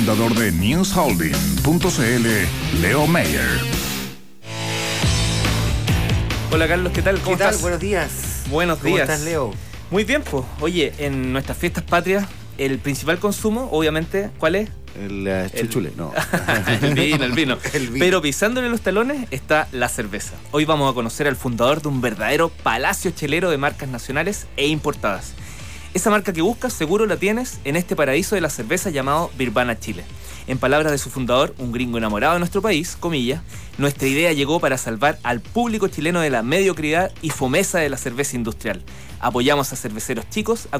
fundador de newsholding.cl, Leo Mayer. Hola Carlos, ¿qué tal? ¿Cómo ¿Qué tal? Buenos días. Buenos días. ¿Cómo estás, Leo? Muy bien, pues. Oye, en nuestras fiestas patrias, el principal consumo, obviamente, ¿cuál es? El uh, chuchule, no. el, vino, el vino, Pero pisándole los talones está la cerveza. Hoy vamos a conocer al fundador de un verdadero palacio chelero de marcas nacionales e importadas. Esa marca que buscas seguro la tienes en este paraíso de la cerveza llamado Birbana Chile. En palabras de su fundador, un gringo enamorado de nuestro país, comillas, nuestra idea llegó para salvar al público chileno de la mediocridad y fomeza de la cerveza industrial. Apoyamos a cerveceros chicos a,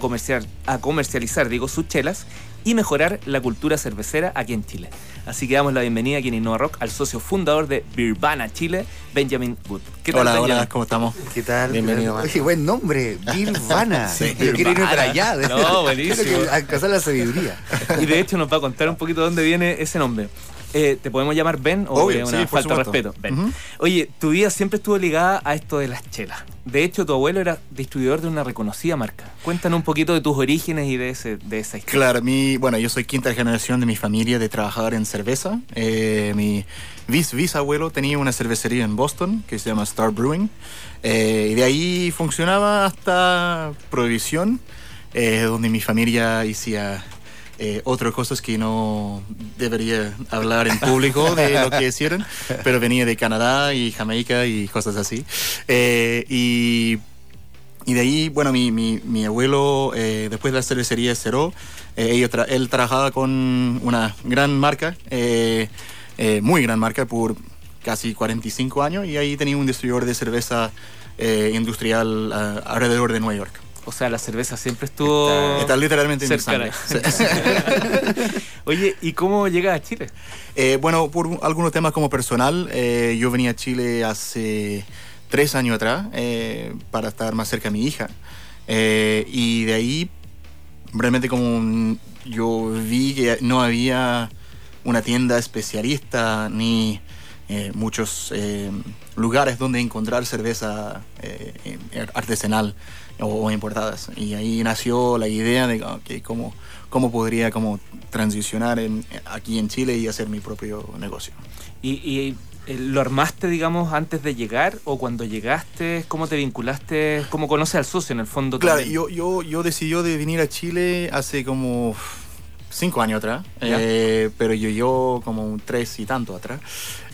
a comercializar digo, sus chelas y mejorar la cultura cervecera aquí en Chile. Así que damos la bienvenida aquí en Innova Rock al socio fundador de Birbana Chile, Benjamin Wood. ¿Qué tal, hola, hola, ¿cómo estamos? ¿Qué tal? Bienvenido. Oye, buen nombre, Birbana. sí, Yo quiero irme para allá. No, buenísimo. Alcanzar la sabiduría. Y de hecho nos va a contar un poquito dónde viene ese nombre. Eh, ¿Te podemos llamar Ben o es una falta de respeto? Ben. Oye, tu vida siempre estuvo ligada a esto de las chelas. De hecho, tu abuelo era distribuidor de una reconocida marca. Cuéntanos un poquito de tus orígenes y de, ese, de esa historia. Claro, mi, bueno, yo soy quinta generación de mi familia de trabajar en cerveza. Eh, mi bis bisabuelo tenía una cervecería en Boston que se llama Star Brewing. Eh, y de ahí funcionaba hasta Prohibición, donde mi familia hacía eh, otras cosas que no debería hablar en público de lo que hicieron, pero venía de Canadá y Jamaica y cosas así. Eh, y, y, de ahí, bueno, mi, mi, mi abuelo, eh, después de la cervecería cerró, él trabajaba con una gran marca, muy gran marca, por casi 45 años, y ahí tenía un distribuidor de cerveza industrial alrededor de Nueva York. O sea, la cerveza siempre estuvo. Está, literalmente en Oye, ¿y cómo llegas a Chile? Eh, bueno, por algunos temas como personal, eh, yo venía a Chile hace tres años atrás eh, para estar más cerca de mi hija. y de ahí, realmente como yo vi que no había una tienda especialista ni muchos lugares donde encontrar cerveza artesanal o, importadas. Y ahí nació la idea de okay, cómo, cómo podría como transicionar en, aquí en Chile y hacer mi propio negocio. ¿Y, eh, lo armaste, digamos, antes de llegar o cuando llegaste? ¿Cómo te vinculaste? ¿Cómo conoces al socio en el fondo? Claro, yo, yo, yo decidí de venir a Chile hace como cinco años atrás, eh, pero yo yo como tres y tanto atrás.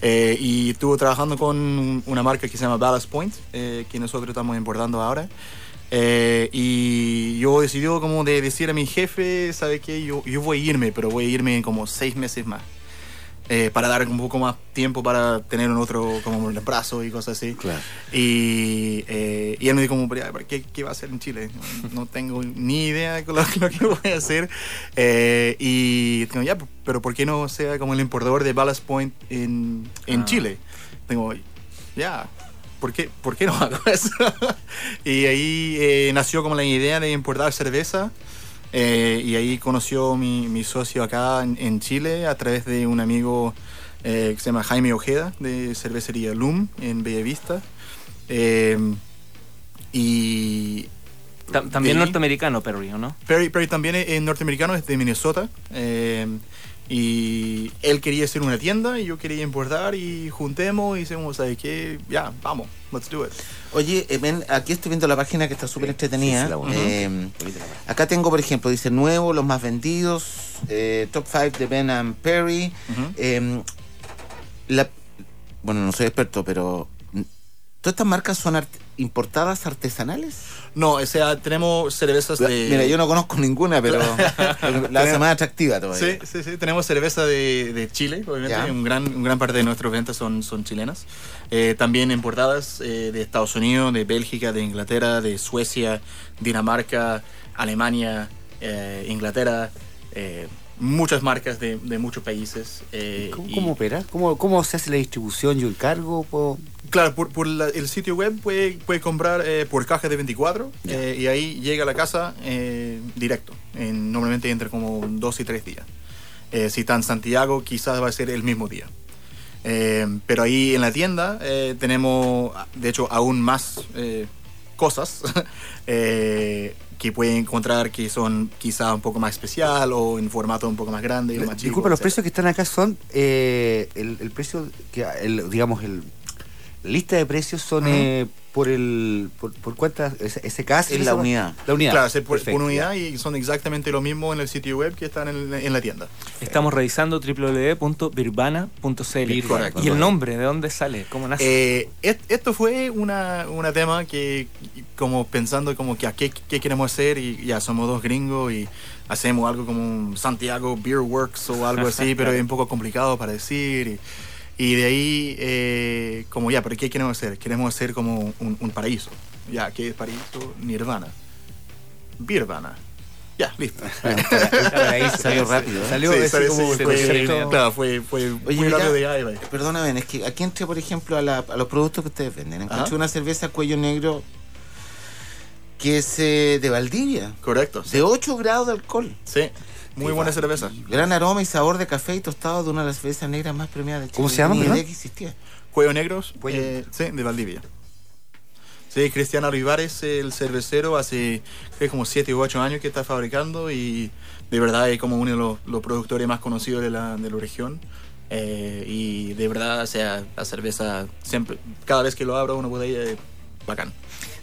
Eh, y estuve trabajando con una marca que se llama Ballast Point, que nosotros estamos importando ahora. Eh, y yo decidí como de decir a mi jefe, ¿sabe qué? Yo, yo voy a irme, pero voy a irme en como seis meses más. Eh, para dar un poco más tiempo para tener un otro como el brazo y cosas así. Claro. Y, eh, y él me dijo como, ¿qué, ¿qué, va a hacer en Chile? No, tengo ni idea de lo, que voy a hacer. y digo, ya, pero ¿por qué no sea como el importador de Ballast Point en, en ah. Chile? Tengo, ya, ¿por qué, ¿por qué no hago eso? y ahí eh, nació como la idea de importar cerveza. Eh, y ahí conoció mi, mi socio acá en, Chile a través de un amigo eh, que se llama Jaime Ojeda de cervecería Loom en Bellavista. y también norteamericano Perry, ¿o no? Perry, Perry también es norteamericano, es de Minnesota. Y él quería hacer una tienda y yo quería importar y juntemos y decimos, ¿sabes qué? Ya, vamos, let's do it. Oye, eh, ven, aquí estoy viendo la página que está súper entretenida. Eh, acá tengo, por ejemplo, dice nuevo, los más vendidos, eh, top 5 de Ben and Perry. bueno, no soy experto, pero ¿todas estas marcas son importadas artesanales? No, o sea, tenemos cervezas de. Mira, yo no conozco ninguna, pero la hace más atractiva todavía. Sí, sí, sí. Tenemos cerveza de, Chile, obviamente. Un gran, gran parte de nuestras ventas son, son chilenas. Eh, también importadas eh, de Estados Unidos, de Bélgica, de Inglaterra, de Suecia, Dinamarca, Alemania, eh, Inglaterra muchas marcas de, muchos países. Eh, ¿Cómo, opera? ¿Cómo, ¿Cómo, se hace la distribución y el cargo? Claro, por, el sitio web puede, puede comprar eh, por caja de 24 eh, y ahí llega a la casa directo. En, normalmente entre como dos y tres días. si está en Santiago, quizás va a ser el mismo día. pero ahí en la tienda tenemos, de hecho, aún más cosas que pueden encontrar que son quizá un poco más especial o en formato un poco más grande o más chico. Disculpa, los precios que están acá son el, el, precio, que el, digamos, el lista de precios son eh, por el por, por cuántas ese caso es la unidad. la unidad. Claro es por, unidad y son exactamente lo mismo en el sitio web que están en, en la tienda. Estamos revisando www.birbana.cl y el nombre de dónde sale cómo nace eh, esto fue una, una tema que como pensando como que a qué, qué queremos hacer y ya somos dos gringos y hacemos algo como un Santiago Beer Works o algo así pero es un poco complicado para decir y, y de ahí, eh, como ya, pero ¿qué queremos hacer? Queremos hacer como un, paraíso. Ya, ¿qué es paraíso? Nirvana. Birvana. Ya, listo. salió rápido. ¿eh? Salió sí, como fue, Claro, fue, fue muy rápido de ahí. Perdóname, es que aquí entré, por ejemplo, a, la, a los productos que ustedes venden. Encontré una cerveza cuello negro que es eh, de Valdivia. Correcto. De 8 grados de alcohol. Sí. Muy buena cerveza. Gran aroma y sabor de café y tostado de una de las cervezas negras más premiadas de Chile. ¿Cómo se llama? Ni idea que existía. Cuello Negros, eh, sí, de Valdivia. Sí, Cristiano Olivares, el cervecero, hace como 7 u 8 años que está fabricando y de verdad es como uno de los, productores más conocidos de la, de la región. Eh, y de verdad, o sea, la cerveza, siempre, cada vez que lo abro una botella es bacán.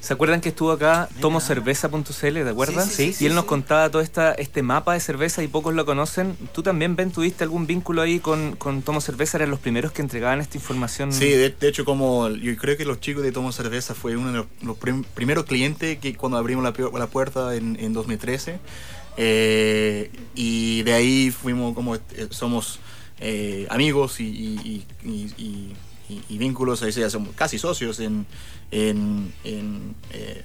¿Se acuerdan que estuvo acá tomocerveza.cl, ¿de acuerdas? Sí, sí, Y él nos contaba todo esta, este mapa de cerveza y pocos lo conocen. ¿Tú también, Ben, tuviste algún vínculo ahí con, con Tomo Cerveza? ¿Eran los primeros que entregaban esta información? Sí, de, hecho, como yo creo que los chicos de Tomo Cerveza fue uno de los, primeros clientes que cuando abrimos la, la puerta en, en 2013. Eh, y de ahí fuimos como, eh, somos eh, amigos y, y, vínculos, ahí somos casi socios en, en, en, eh,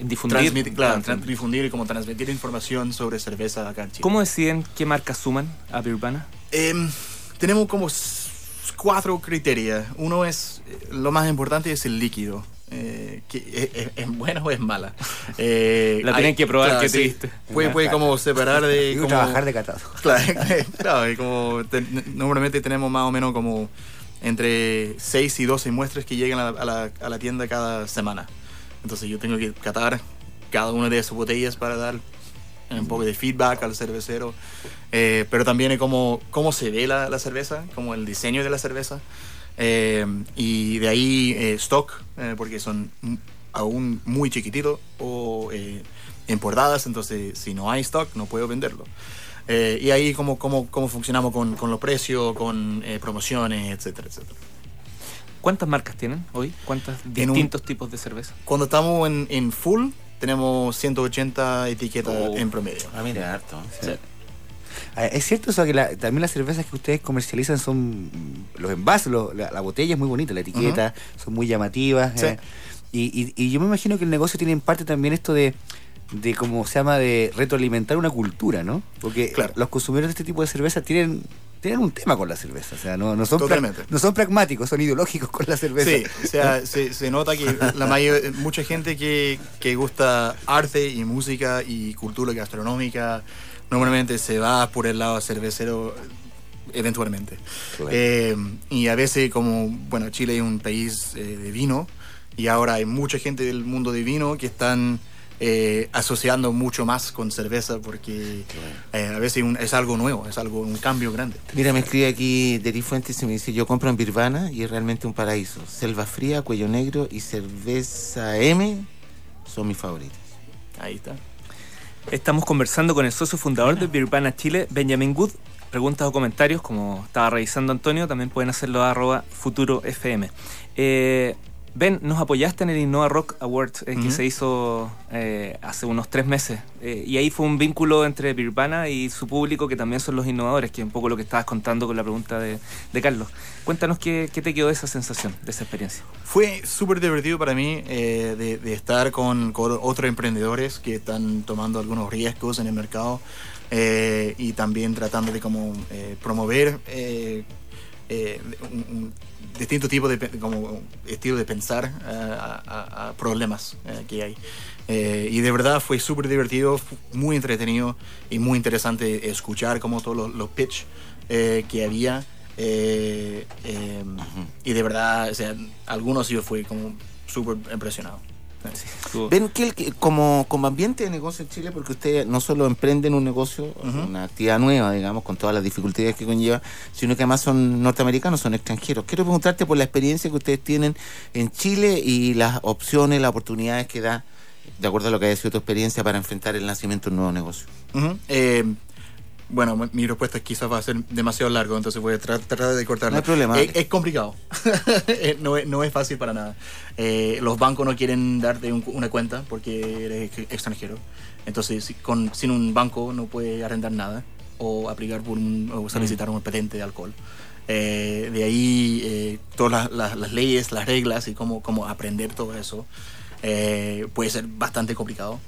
difundir, claro, difundir y como transmitir información sobre cerveza acá en Chile. ¿Cómo deciden qué marcas suman a Birbana? Em, tenemos como cuatro criterios. Uno es, eh, lo más importante es el líquido. Eh, que es, buena o es mala. Eh, la tienen que probar, qué triste. Puede, puede como separar de... Como, trabajar de catado. Claro, claro y como normalmente tenemos más o menos como entre 6 y 12 muestras que llegan a la, tienda cada semana. Entonces yo tengo que catar cada una de esas botellas para dar un poco de feedback al cervecero. Eh, pero también cómo, cómo se ve la, la, cerveza, como el diseño de la cerveza. Eh, y de ahí eh, stock, porque son aún muy chiquititos o importadas, entonces si no hay stock no puedo venderlo. Eh, y ahí cómo, cómo, cómo funcionamos con, con los precios, con eh, promociones, etcétera, etcétera. ¿Cuántas marcas tienen hoy? ¿Cuántos distintos tipos de cerveza? Cuando estamos en, en full, tenemos 180 etiquetas oh. en promedio. Ah, mira, harto. Ah, es cierto eso que también las cervezas que ustedes comercializan son los envases, la, botella es muy bonita, la etiqueta, son muy llamativas. Eh, y, y, yo me imagino que el negocio tiene en parte también esto de de cómo se llama de retroalimentar una cultura, ¿no? Porque los consumidores de este tipo de cerveza tienen tienen un tema con la cerveza, o sea, no, no son no son pragmáticos, son ideológicos con la cerveza. Sí, o sea, se, nota que la mayor, mucha gente que, que gusta arte y música y cultura gastronómica normalmente se va por el lado cervecero eventualmente. Eh, y a veces como, bueno, Chile es un país eh, de vino y ahora hay mucha gente del mundo de vino que están eh, asociando mucho más con cerveza porque eh, a veces es algo nuevo, es algo un cambio grande. Mira, me escribe aquí Deri Fuentes y me dice, yo compro en Birvana y es realmente un paraíso. Selva Fría, Cuello Negro y Cerveza M son mis favoritos. Ahí está. Estamos conversando con el socio fundador de Birvana Chile, Benjamin Good. Preguntas o comentarios, como estaba revisando Antonio, también pueden hacerlo a arroba futuro FM. Eh, Ben, nos apoyaste en el Innova Rock Awards eh, que se hizo eh, hace unos tres meses. Eh, y ahí fue un vínculo entre Birbana y su público, que también son los innovadores, que es un poco lo que estabas contando con la pregunta de, Carlos. Cuéntanos qué, te quedó de esa sensación, de esa experiencia. Fue súper divertido para mí de, estar con, otros emprendedores que están tomando algunos riesgos en el mercado y también tratando de como promover un distintos tipos de como estilo de pensar eh, a, problemas eh, que hay. Eh, y de verdad fue súper divertido, muy entretenido y muy interesante escuchar como todos los, pitch que había. y de verdad, o sea, algunos yo fui como súper impresionado. ¿Ven que como, como ambiente de negocio en Chile, porque ustedes no solo emprenden un negocio, una actividad nueva, digamos, con todas las dificultades que conlleva, sino que además son norteamericanos, son extranjeros? Quiero preguntarte por la experiencia que ustedes tienen en Chile y las opciones, las oportunidades que da, de acuerdo a lo que ha sido tu experiencia, para enfrentar el nacimiento de un nuevo negocio. Bueno, mi respuesta quizás va a ser demasiado largo, entonces voy a tratar de cortarla. No hay problema. Es, complicado. Eh, no, es, no, es, fácil para nada. Eh, los bancos no quieren darte una cuenta porque eres extranjero. Entonces, con, sin un banco no puedes arrendar nada o aplicar por un, o solicitar mm. un patente de alcohol. Eh, de ahí todas las, leyes, las reglas y cómo, cómo aprender todo eso puede ser bastante complicado.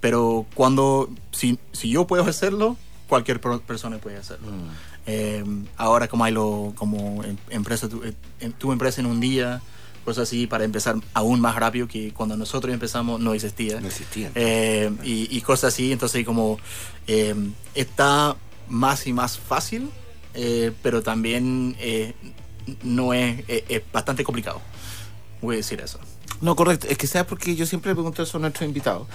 pero cuando, si, si yo puedo hacerlo, cualquier persona puede hacerlo. Mm. Eh, ahora como hay lo, como em, empresa, tu, eh, tu, empresa en un día, cosas así, para empezar aún más rápido que cuando nosotros empezamos no existía. No existía. Eh, y, cosas así, entonces como está más y más fácil, pero también no es, es bastante complicado. Voy a decir eso. No, correcto. Es que sabes porque yo siempre le pregunto eso a nuestros invitados.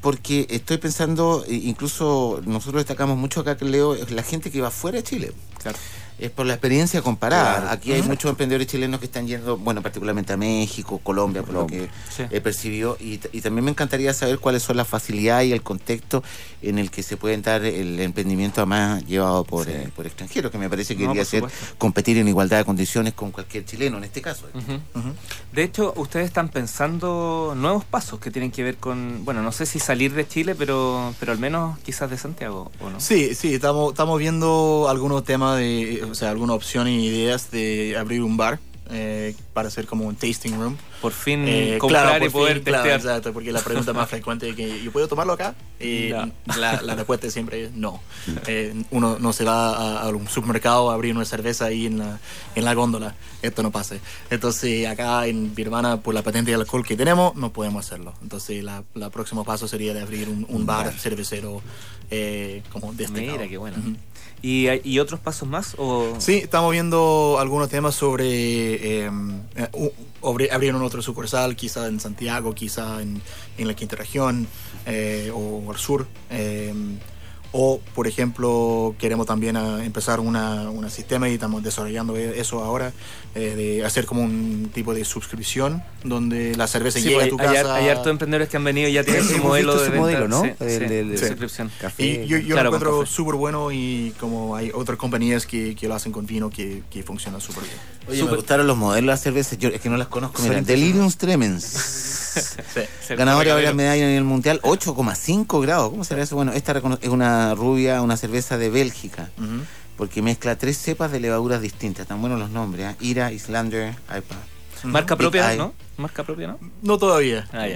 Porque estoy pensando, incluso nosotros destacamos mucho acá que leo, la gente que va fuera de Chile. Claro es por la experiencia comparada. Aquí hay muchos emprendedores chilenos que están yendo, bueno, particularmente a México, Colombia, por lo que he percibido. Y, también me encantaría saber cuáles son las facilidades y el contexto en el que se puede dar el emprendimiento además llevado por, eh, por extranjeros, que me parece que debería ser competir en igualdad de condiciones con cualquier chileno en este caso. De hecho, ustedes están pensando nuevos pasos que tienen que ver con, bueno, no sé si salir de Chile, pero, pero al menos quizás de Santiago, ¿o no? Sí, sí, estamos, estamos viendo algunos temas de o sea, alguna opción y ideas de abrir un bar eh, para hacer como un tasting room. Por fin eh, comprar y poder testear. exacto, porque la pregunta más frecuente es que ¿yo puedo tomarlo acá? Y la, respuesta siempre es no. Eh, uno no se va a, un supermercado a abrir una cerveza ahí en la, en la góndola. Esto no pasa. Entonces acá en Birmana, por la patente de alcohol que tenemos, no podemos hacerlo. Entonces la, próximo paso sería de abrir un, bar, cervecero como de este Mira, qué bueno. ¿Y, otros pasos más? O? Sí, estamos viendo algunos temas sobre eh, abrir un otro sucursal, quizá en Santiago, quizá en, la quinta región eh, o al sur. Eh, o, por ejemplo, queremos también ah, empezar un sistema y estamos desarrollando eso ahora, eh, de hacer como un tipo de suscripción donde la cerveza llega a tu casa. Hay hartos emprendedores que han venido y ya tienen su modelo de modelo, ¿no? de, suscripción. y yo, lo encuentro súper bueno y como hay otras compañías que, que lo hacen con vino que, que funciona súper bien. Oye, me gustaron los modelos de las cervezas, yo es que no las conozco. Mira, Delirium Tremens. Sí, Ganadora de varias medallas en el mundial, 8,5 grados. ¿Cómo será eso? Bueno, esta es una rubia, una cerveza de Bélgica. Porque mezcla tres cepas de levaduras distintas. Están buenos los nombres: ¿eh? Ira, Islander, IPA. Marca propia, ¿no? Marca propia, ¿no? No todavía. Ah,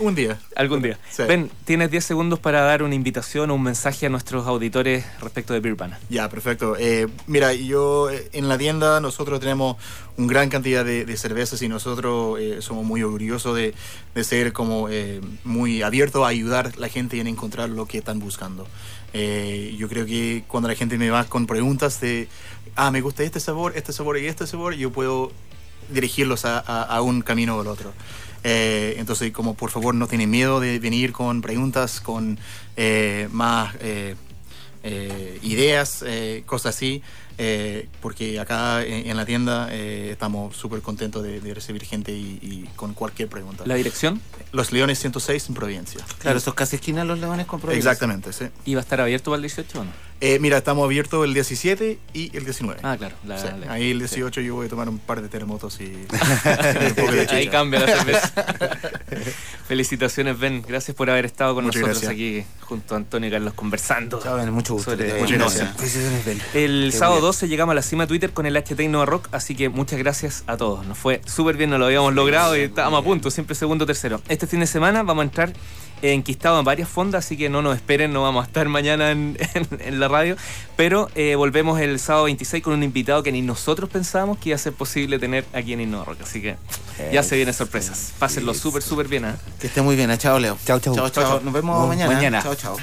un día. Algún día. Ben, tienes 10 segundos para dar una invitación o un mensaje a nuestros auditores respecto de Beer Ya, perfecto. Eh, mira, yo eh, en la tienda nosotros tenemos una gran cantidad de, cervezas y nosotros eh, somos muy orgullosos de, ser como muy abiertos a ayudar a la gente en encontrar lo que están buscando. yo creo que cuando la gente me va con preguntas de, ah, me gusta este sabor, este sabor y este sabor, yo puedo dirigirlos a, un camino o al otro. Eh, entonces, como por favor no tienen miedo de venir con preguntas, con eh, más eh, ideas, cosas así. Eh, porque acá en, la tienda eh, estamos súper contentos de, recibir gente y, con cualquier pregunta. ¿La dirección? Los Leones 106 en Providencia. Claro, esto es casi esquina Los Leones con Providencia. Exactamente, sí. ¿Y va a estar abierto para el 18 o no? Eh, mira, estamos abiertos el 17 y el 19. Ah, claro. Ahí el 18 yo voy a tomar un par de terremotos y... Ahí cambia la cerveza. Felicitaciones, Ben. Gracias por haber estado con nosotros aquí junto a Antonio y Carlos conversando. Chao, Ben. Mucho gusto. Muchas gracias. El sábado 12 llegamos a la cima de Twitter con el HT Innova Rock, así que muchas gracias a todos. Nos fue súper bien, nos lo habíamos logrado y estábamos a punto, siempre segundo, tercero. Este fin de semana vamos a entrar enquistado en varias fondas, así que no nos esperen, no vamos a estar mañana en, la radio, pero eh, volvemos el sábado 26 con un invitado que ni nosotros pensábamos que iba a ser posible tener aquí en Innova Rock, así que ya se vienen sorpresas. Pásenlo súper, súper bien. ¿eh? Que esté muy bien, chao Leo. Chao, chao. Chao, chao. Nos vemos mañana. Mañana. Chao, chao.